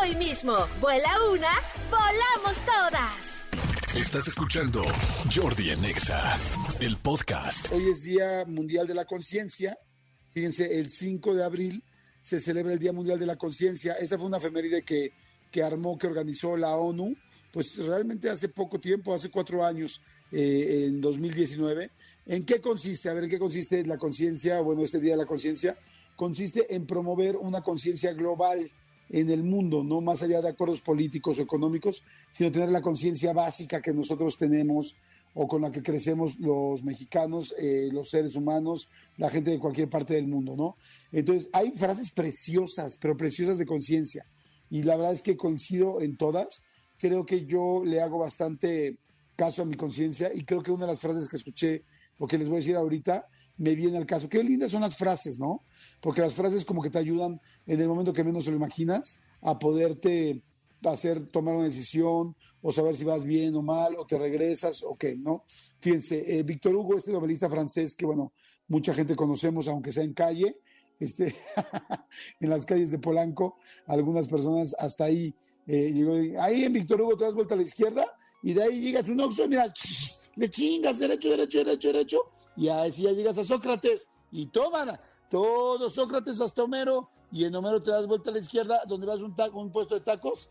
hoy mismo. Vuela una, volamos todas. Estás escuchando Jordi Anexa, el podcast. Hoy es Día Mundial de la Conciencia. Fíjense, el 5 de abril se celebra el Día Mundial de la Conciencia. Esa fue una efeméride que, que armó, que organizó la ONU, pues realmente hace poco tiempo, hace cuatro años, eh, en 2019. ¿En qué consiste? A ver, ¿en qué consiste la conciencia? Bueno, este Día de la Conciencia consiste en promover una conciencia global en el mundo, no más allá de acuerdos políticos o económicos, sino tener la conciencia básica que nosotros tenemos o con la que crecemos los mexicanos, eh, los seres humanos, la gente de cualquier parte del mundo, ¿no? Entonces, hay frases preciosas, pero preciosas de conciencia. Y la verdad es que coincido en todas. Creo que yo le hago bastante caso a mi conciencia y creo que una de las frases que escuché, o que les voy a decir ahorita, me viene al caso. Qué lindas son las frases, ¿no? Porque las frases como que te ayudan en el momento que menos lo imaginas a poderte hacer tomar una decisión o saber si vas bien o mal o te regresas o qué, ¿no? Fíjense, eh, Víctor Hugo, este novelista francés que, bueno, mucha gente conocemos, aunque sea en calle, este, en las calles de Polanco, algunas personas hasta ahí eh, llegó, ahí en Víctor Hugo te das vuelta a la izquierda y de ahí llegas un oxo, mira, le chingas derecho, derecho, derecho, derecho, y así ya llegas a Sócrates y toman todo Sócrates hasta Homero y en Homero te das vuelta a la izquierda donde vas a un, un puesto de tacos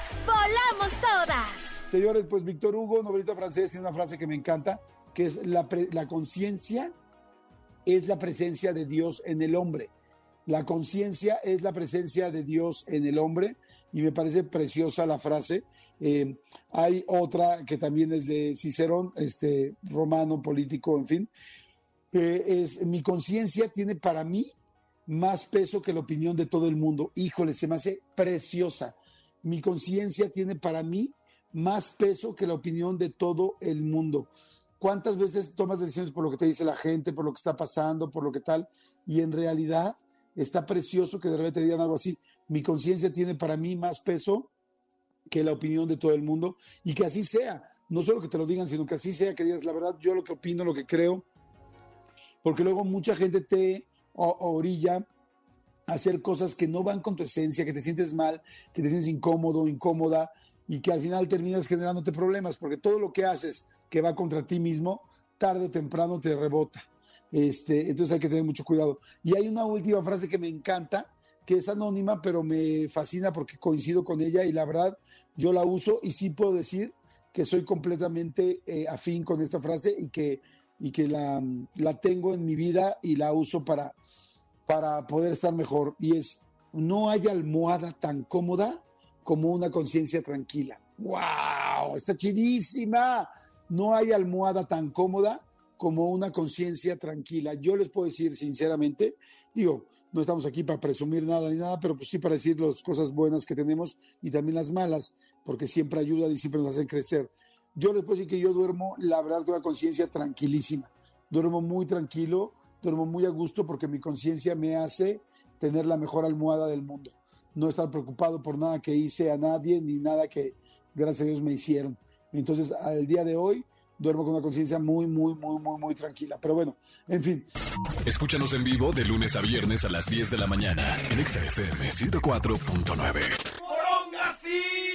¡Volamos todas! Señores, pues Víctor Hugo, novelista francés, tiene una frase que me encanta, que es la, la conciencia es la presencia de Dios en el hombre. La conciencia es la presencia de Dios en el hombre y me parece preciosa la frase. Eh, hay otra que también es de Cicerón, este romano, político, en fin. es mi conciencia tiene para mí más peso que la opinión de todo el mundo. Híjole, se me hace preciosa mi conciencia tiene para mí más peso que la opinión de todo el mundo. ¿Cuántas veces tomas decisiones por lo que te dice la gente, por lo que está pasando, por lo que tal? Y en realidad está precioso que de repente te digan algo así. Mi conciencia tiene para mí más peso que la opinión de todo el mundo y que así sea. No solo que te lo digan, sino que así sea, que digas la verdad, yo lo que opino, lo que creo. Porque luego mucha gente te orilla hacer cosas que no van con tu esencia, que te sientes mal, que te sientes incómodo, incómoda y que al final terminas generándote problemas, porque todo lo que haces que va contra ti mismo, tarde o temprano te rebota. Este, entonces hay que tener mucho cuidado. Y hay una última frase que me encanta, que es anónima, pero me fascina porque coincido con ella y la verdad yo la uso y sí puedo decir que soy completamente eh, afín con esta frase y que, y que la, la tengo en mi vida y la uso para, para poder estar mejor y es, no hay almohada tan cómoda como una conciencia tranquila. ¡Wow! Está chidísima. No hay almohada tan cómoda como una conciencia tranquila. Yo les puedo decir sinceramente, digo, no estamos aquí para presumir nada ni nada, pero pues sí para decir las cosas buenas que tenemos y también las malas, porque siempre ayudan y siempre nos hacen crecer. Yo les puedo decir que yo duermo, la verdad, con una conciencia tranquilísima. Duermo muy tranquilo, duermo muy a gusto porque mi conciencia me hace tener la mejor almohada del mundo. No estar preocupado por nada que hice a nadie ni nada que, gracias a Dios, me hicieron. Entonces, al día de hoy, duermo con una conciencia muy, muy, muy, muy, muy tranquila. Pero bueno, en fin. Escúchanos en vivo de lunes a viernes a las 10 de la mañana en XFM 104.9.